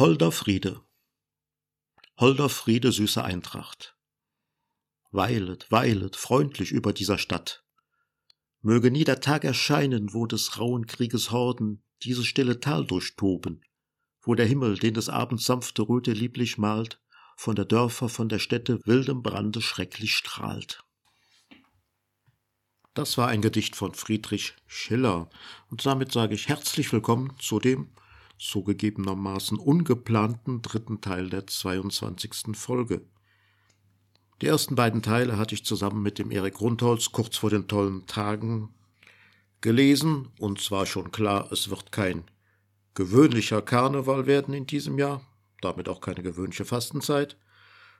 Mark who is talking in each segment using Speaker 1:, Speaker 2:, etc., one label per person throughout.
Speaker 1: Holder Friede. Holder Friede, süße Eintracht. Weilet, weilet, freundlich über dieser Stadt. Möge nie der Tag erscheinen, wo des rauen Krieges Horden dieses stille Tal durchtoben, wo der Himmel, den des Abends sanfte Röte lieblich malt, von der Dörfer, von der Städte wildem Brande schrecklich strahlt. Das war ein Gedicht von Friedrich Schiller, und damit sage ich herzlich willkommen zu dem zugegebenermaßen ungeplanten dritten Teil der 22. Folge. Die ersten beiden Teile hatte ich zusammen mit dem Erik Rundholz kurz vor den tollen Tagen gelesen, und zwar schon klar, es wird kein gewöhnlicher Karneval werden in diesem Jahr, damit auch keine gewöhnliche Fastenzeit.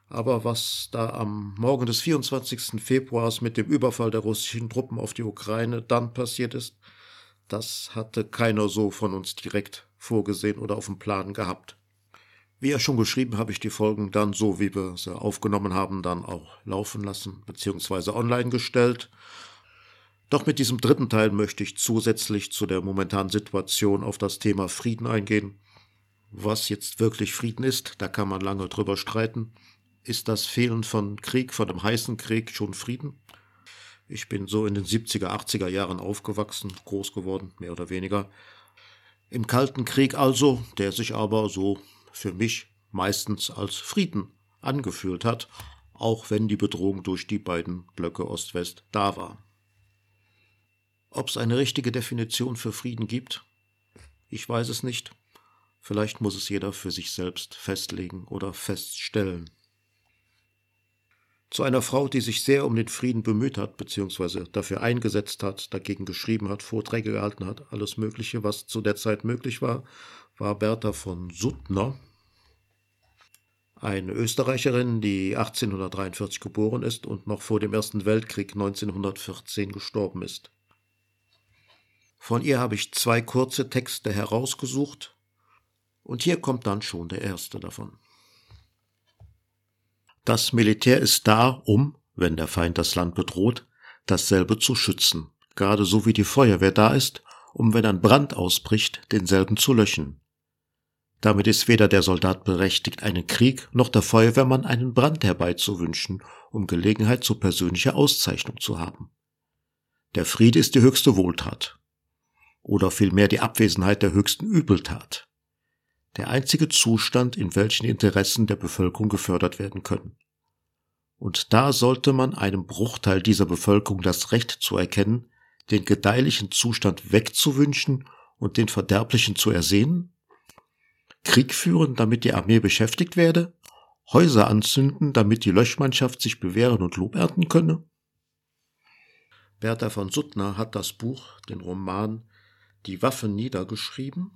Speaker 1: Aber was da am Morgen des 24. Februars mit dem Überfall der russischen Truppen auf die Ukraine dann passiert ist, das hatte keiner so von uns direkt vorgesehen oder auf dem Plan gehabt. Wie ja schon geschrieben, habe ich die Folgen dann so, wie wir sie aufgenommen haben, dann auch laufen lassen bzw. online gestellt. Doch mit diesem dritten Teil möchte ich zusätzlich zu der momentanen Situation auf das Thema Frieden eingehen. Was jetzt wirklich Frieden ist, da kann man lange drüber streiten. Ist das Fehlen von Krieg, von dem heißen Krieg schon Frieden? Ich bin so in den 70er, 80er Jahren aufgewachsen, groß geworden, mehr oder weniger. Im Kalten Krieg also, der sich aber so für mich meistens als Frieden angefühlt hat, auch wenn die Bedrohung durch die beiden Blöcke Ost-West da war. Ob es eine richtige Definition für Frieden gibt, ich weiß es nicht. Vielleicht muss es jeder für sich selbst festlegen oder feststellen. Zu einer Frau, die sich sehr um den Frieden bemüht hat, beziehungsweise dafür eingesetzt hat, dagegen geschrieben hat, Vorträge gehalten hat, alles Mögliche, was zu der Zeit möglich war, war Bertha von Suttner, eine Österreicherin, die 1843 geboren ist und noch vor dem Ersten Weltkrieg 1914 gestorben ist. Von ihr habe ich zwei kurze Texte herausgesucht, und hier kommt dann schon der erste davon. Das Militär ist da, um, wenn der Feind das Land bedroht, dasselbe zu schützen, gerade so wie die Feuerwehr da ist, um wenn ein Brand ausbricht, denselben zu löschen. Damit ist weder der Soldat berechtigt, einen Krieg, noch der Feuerwehrmann einen Brand herbeizuwünschen, um Gelegenheit zu persönlicher Auszeichnung zu haben. Der Friede ist die höchste Wohltat. Oder vielmehr die Abwesenheit der höchsten Übeltat der einzige Zustand, in welchen Interessen der Bevölkerung gefördert werden können. Und da sollte man einem Bruchteil dieser Bevölkerung das Recht zu erkennen, den gedeihlichen Zustand wegzuwünschen und den verderblichen zu ersehen? Krieg führen, damit die Armee beschäftigt werde? Häuser anzünden, damit die Löschmannschaft sich bewähren und Lob ernten könne? Bertha von Suttner hat das Buch, den Roman Die Waffen niedergeschrieben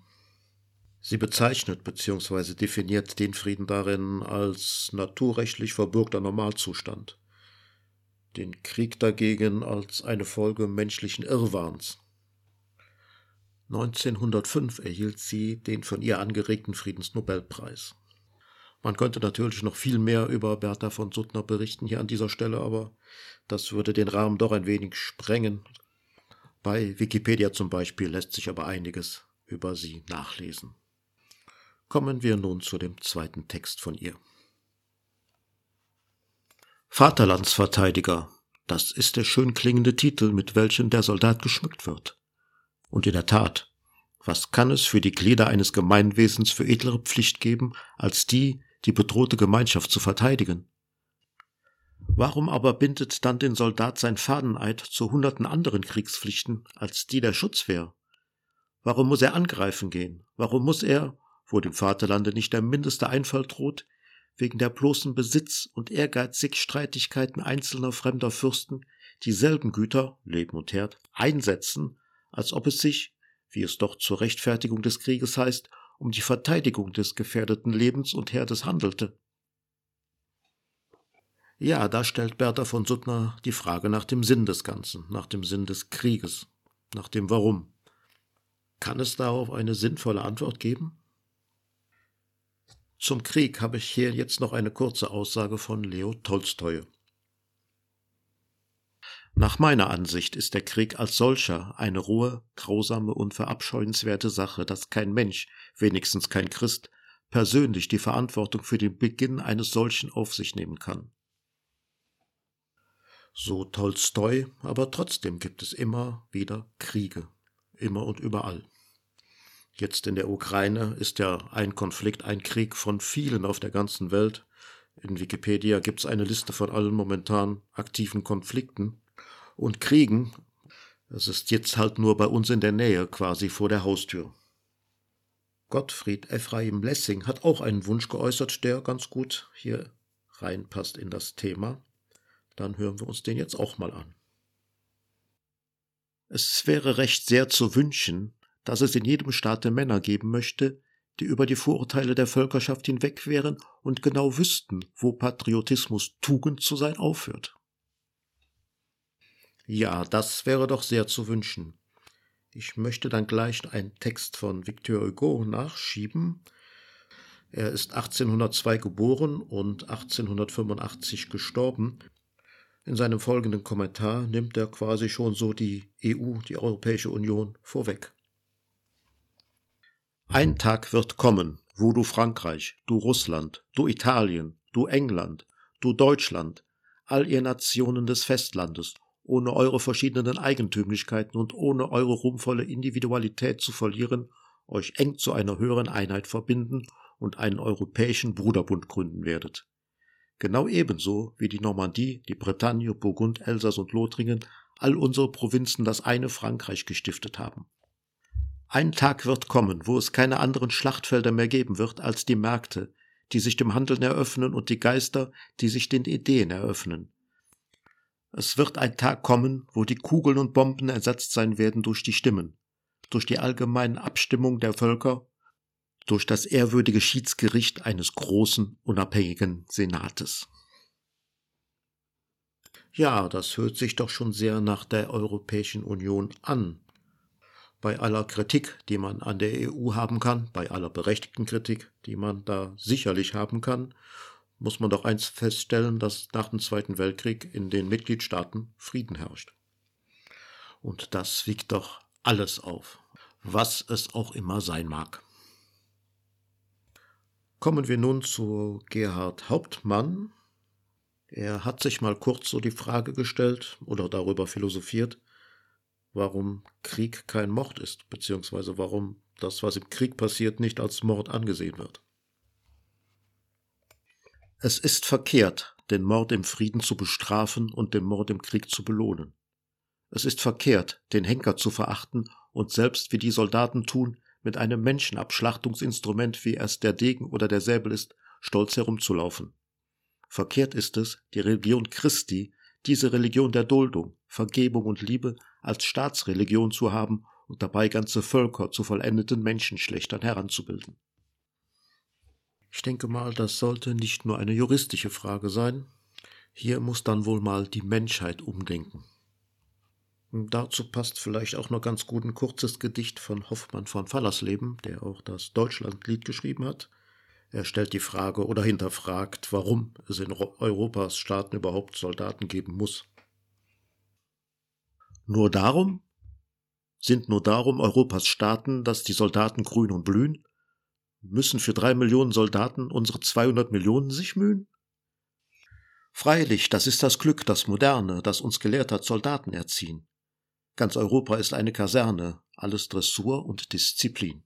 Speaker 1: Sie bezeichnet bzw. definiert den Frieden darin als naturrechtlich verbürgter Normalzustand, den Krieg dagegen als eine Folge menschlichen Irrwahns. 1905 erhielt sie den von ihr angeregten Friedensnobelpreis. Man könnte natürlich noch viel mehr über Bertha von Suttner berichten hier an dieser Stelle, aber das würde den Rahmen doch ein wenig sprengen. Bei Wikipedia zum Beispiel lässt sich aber einiges über sie nachlesen. Kommen wir nun zu dem zweiten Text von ihr. Vaterlandsverteidiger, das ist der schön klingende Titel, mit welchem der Soldat geschmückt wird. Und in der Tat, was kann es für die Glieder eines Gemeinwesens für edlere Pflicht geben, als die, die bedrohte Gemeinschaft zu verteidigen? Warum aber bindet dann den Soldat sein Fadeneid zu hunderten anderen Kriegspflichten als die der Schutzwehr? Warum muss er angreifen gehen? Warum muss er, wo dem Vaterlande nicht der mindeste Einfall droht, wegen der bloßen Besitz und ehrgeizig Streitigkeiten einzelner fremder Fürsten dieselben Güter, Leben und Herd, einsetzen, als ob es sich, wie es doch zur Rechtfertigung des Krieges heißt, um die Verteidigung des gefährdeten Lebens und Herdes handelte. Ja, da stellt Bertha von Suttner die Frage nach dem Sinn des Ganzen, nach dem Sinn des Krieges, nach dem Warum. Kann es darauf eine sinnvolle Antwort geben? Zum Krieg habe ich hier jetzt noch eine kurze Aussage von Leo Tolstoi. Nach meiner Ansicht ist der Krieg als solcher eine rohe, grausame und verabscheuenswerte Sache, dass kein Mensch, wenigstens kein Christ, persönlich die Verantwortung für den Beginn eines solchen auf sich nehmen kann. So Tolstoi, aber trotzdem gibt es immer wieder Kriege, immer und überall. Jetzt in der Ukraine ist ja ein Konflikt, ein Krieg von vielen auf der ganzen Welt. In Wikipedia gibt es eine Liste von allen momentan aktiven Konflikten und Kriegen. Es ist jetzt halt nur bei uns in der Nähe, quasi vor der Haustür. Gottfried Ephraim Lessing hat auch einen Wunsch geäußert, der ganz gut hier reinpasst in das Thema. Dann hören wir uns den jetzt auch mal an. Es wäre recht sehr zu wünschen, dass es in jedem Staate Männer geben möchte, die über die Vorurteile der Völkerschaft hinweg wären und genau wüssten, wo Patriotismus Tugend zu sein aufhört. Ja, das wäre doch sehr zu wünschen. Ich möchte dann gleich einen Text von Victor Hugo nachschieben. Er ist 1802 geboren und 1885 gestorben. In seinem folgenden Kommentar nimmt er quasi schon so die EU, die Europäische Union, vorweg. Ein Tag wird kommen, wo du Frankreich, du Russland, du Italien, du England, du Deutschland, all ihr Nationen des Festlandes, ohne eure verschiedenen Eigentümlichkeiten und ohne eure ruhmvolle Individualität zu verlieren, euch eng zu einer höheren Einheit verbinden und einen europäischen Bruderbund gründen werdet. Genau ebenso wie die Normandie, die Bretagne, Burgund, Elsass und Lothringen all unsere Provinzen das eine Frankreich gestiftet haben. Ein Tag wird kommen, wo es keine anderen Schlachtfelder mehr geben wird als die Märkte, die sich dem Handeln eröffnen und die Geister, die sich den Ideen eröffnen. Es wird ein Tag kommen, wo die Kugeln und Bomben ersetzt sein werden durch die Stimmen, durch die allgemeine Abstimmung der Völker, durch das ehrwürdige Schiedsgericht eines großen, unabhängigen Senates. Ja, das hört sich doch schon sehr nach der Europäischen Union an, bei aller Kritik, die man an der EU haben kann, bei aller berechtigten Kritik, die man da sicherlich haben kann, muss man doch eins feststellen, dass nach dem Zweiten Weltkrieg in den Mitgliedstaaten Frieden herrscht. Und das wiegt doch alles auf, was es auch immer sein mag. Kommen wir nun zu Gerhard Hauptmann. Er hat sich mal kurz so die Frage gestellt oder darüber philosophiert, warum Krieg kein Mord ist, beziehungsweise warum das, was im Krieg passiert, nicht als Mord angesehen wird. Es ist verkehrt, den Mord im Frieden zu bestrafen und den Mord im Krieg zu belohnen. Es ist verkehrt, den Henker zu verachten und selbst wie die Soldaten tun, mit einem Menschenabschlachtungsinstrument, wie es der Degen oder der Säbel ist, stolz herumzulaufen. Verkehrt ist es, die Religion Christi, diese Religion der Duldung, Vergebung und Liebe als Staatsreligion zu haben und dabei ganze Völker zu vollendeten Menschenschlechtern heranzubilden. Ich denke mal, das sollte nicht nur eine juristische Frage sein. Hier muss dann wohl mal die Menschheit umdenken. Und dazu passt vielleicht auch noch ganz gut ein kurzes Gedicht von Hoffmann von Fallersleben, der auch das Deutschlandlied geschrieben hat. Er stellt die Frage oder hinterfragt, warum es in Europas Staaten überhaupt Soldaten geben muss. Nur darum? Sind nur darum Europas Staaten, dass die Soldaten grün und blühen? Müssen für drei Millionen Soldaten unsere 200 Millionen sich mühen? Freilich, das ist das Glück, das Moderne, das uns gelehrt hat, Soldaten erziehen. Ganz Europa ist eine Kaserne, alles Dressur und Disziplin.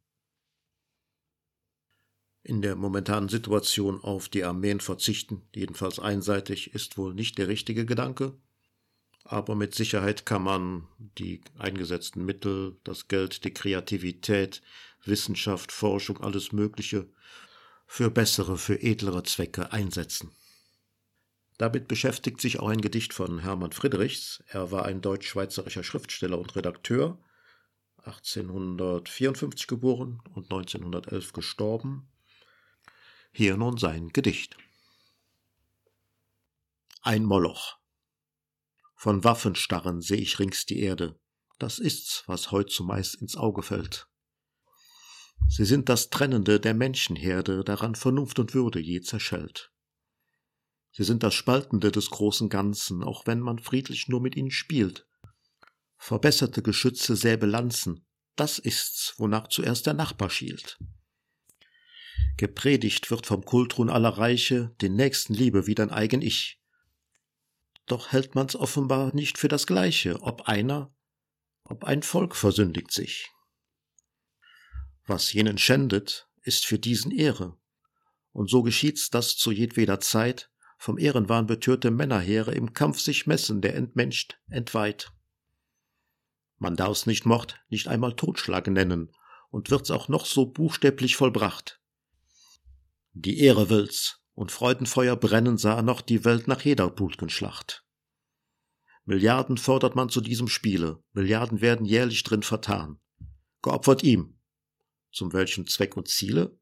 Speaker 1: In der momentanen Situation auf die Armeen verzichten, jedenfalls einseitig, ist wohl nicht der richtige Gedanke aber mit Sicherheit kann man die eingesetzten Mittel, das Geld, die Kreativität, Wissenschaft, Forschung, alles Mögliche für bessere, für edlere Zwecke einsetzen. Damit beschäftigt sich auch ein Gedicht von Hermann Friedrichs. Er war ein deutsch-schweizerischer Schriftsteller und Redakteur, 1854 geboren und 1911 gestorben. Hier nun sein Gedicht. Ein Moloch. Von Waffenstarren seh ich rings die Erde. Das ist's, was heut zumeist ins Auge fällt. Sie sind das Trennende der Menschenherde, daran Vernunft und Würde je zerschellt. Sie sind das Spaltende des großen Ganzen, auch wenn man friedlich nur mit ihnen spielt. Verbesserte Geschütze Säbel Lanzen, das ist's, wonach zuerst der Nachbar schielt. Gepredigt wird vom Kultrun aller Reiche den nächsten Liebe wie dein eigen Ich. Doch hält man's offenbar nicht für das Gleiche, ob einer, ob ein Volk versündigt sich. Was jenen schändet, ist für diesen Ehre. Und so geschieht's, dass zu jedweder Zeit vom Ehrenwahn betörte Männerheere im Kampf sich messen, der entmenscht, entweiht. Man darf's nicht Mord, nicht einmal Totschlag nennen, und wird's auch noch so buchstäblich vollbracht. Die Ehre will's, und Freudenfeuer brennen sah noch die Welt nach jeder Schlacht. Milliarden fordert man zu diesem Spiele, Milliarden werden jährlich drin vertan. Geopfert ihm. Zum welchen Zweck und Ziele?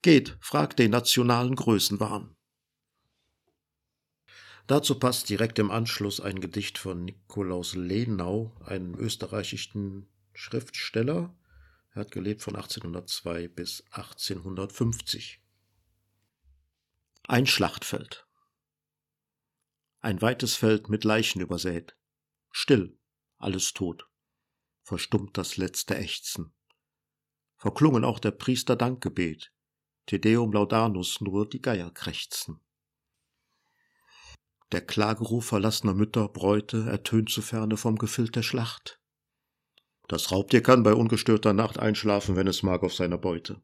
Speaker 1: Geht, fragt den nationalen Größenwahn. Dazu passt direkt im Anschluss ein Gedicht von Nikolaus Lenau, einem österreichischen Schriftsteller. Er hat gelebt von 1802 bis 1850. Ein Schlachtfeld. Ein weites Feld mit Leichen übersät. Still, alles tot. Verstummt das letzte Ächzen. Verklungen auch der Priester Dankgebet. Te Deum Laudanus nur die Geier krächzen. Der Klageruf verlassener Mütter, Bräute ertönt zu Ferne vom Gefild der Schlacht. Das Raubtier kann bei ungestörter Nacht einschlafen, wenn es mag, auf seiner Beute.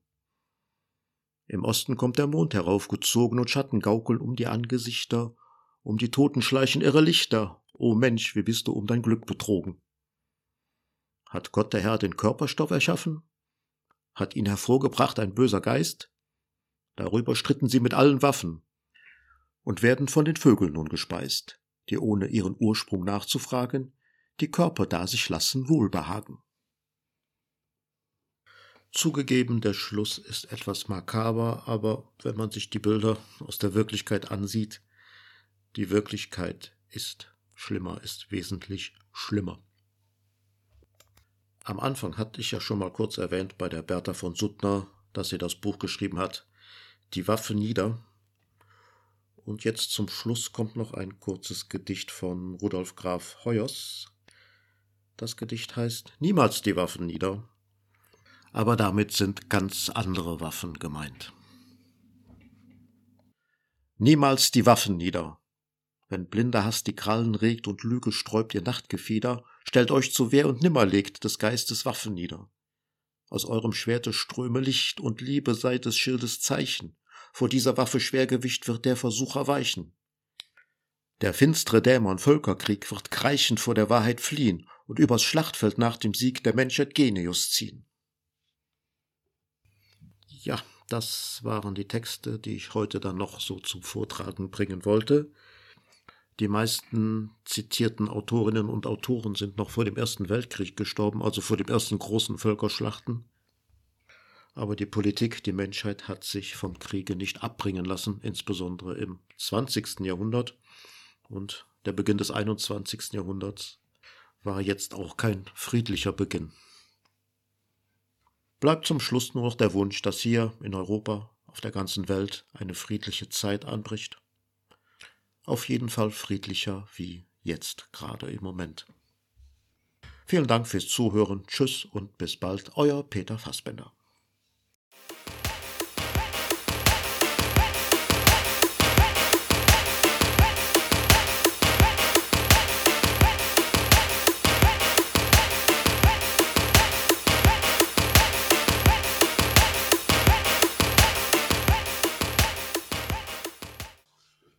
Speaker 1: Im Osten kommt der Mond heraufgezogen und Schatten gaukeln um die Angesichter, um die Toten schleichen irre Lichter. O Mensch, wie bist du um dein Glück betrogen? Hat Gott der Herr den Körperstoff erschaffen? Hat ihn hervorgebracht ein böser Geist? Darüber stritten sie mit allen Waffen und werden von den Vögeln nun gespeist, die ohne ihren Ursprung nachzufragen, die Körper da sich lassen wohlbehagen. Zugegeben, der Schluss ist etwas makaber, aber wenn man sich die Bilder aus der Wirklichkeit ansieht, die Wirklichkeit ist schlimmer, ist wesentlich schlimmer. Am Anfang hatte ich ja schon mal kurz erwähnt bei der Bertha von Suttner, dass sie das Buch geschrieben hat, Die Waffe nieder. Und jetzt zum Schluss kommt noch ein kurzes Gedicht von Rudolf Graf Hoyers. Das Gedicht heißt Niemals die Waffen nieder aber damit sind ganz andere Waffen gemeint. Niemals die Waffen nieder. Wenn blinder Hass die Krallen regt und Lüge sträubt ihr Nachtgefieder, stellt euch zu Wehr und nimmer legt des Geistes Waffen nieder. Aus eurem Schwerte ströme Licht und Liebe sei des Schildes Zeichen. Vor dieser Waffe Schwergewicht wird der Versucher weichen. Der finstre Dämon Völkerkrieg wird kreichend vor der Wahrheit fliehen und übers Schlachtfeld nach dem Sieg der Menschheit Genius ziehen. Ja, das waren die Texte, die ich heute dann noch so zum Vortragen bringen wollte. Die meisten zitierten Autorinnen und Autoren sind noch vor dem Ersten Weltkrieg gestorben, also vor dem ersten großen Völkerschlachten. Aber die Politik, die Menschheit hat sich vom Kriege nicht abbringen lassen, insbesondere im 20. Jahrhundert. Und der Beginn des 21. Jahrhunderts war jetzt auch kein friedlicher Beginn. Bleibt zum Schluss nur noch der Wunsch, dass hier in Europa, auf der ganzen Welt eine friedliche Zeit anbricht. Auf jeden Fall friedlicher wie jetzt gerade im Moment. Vielen Dank fürs Zuhören, tschüss und bis bald, euer Peter Fassbender.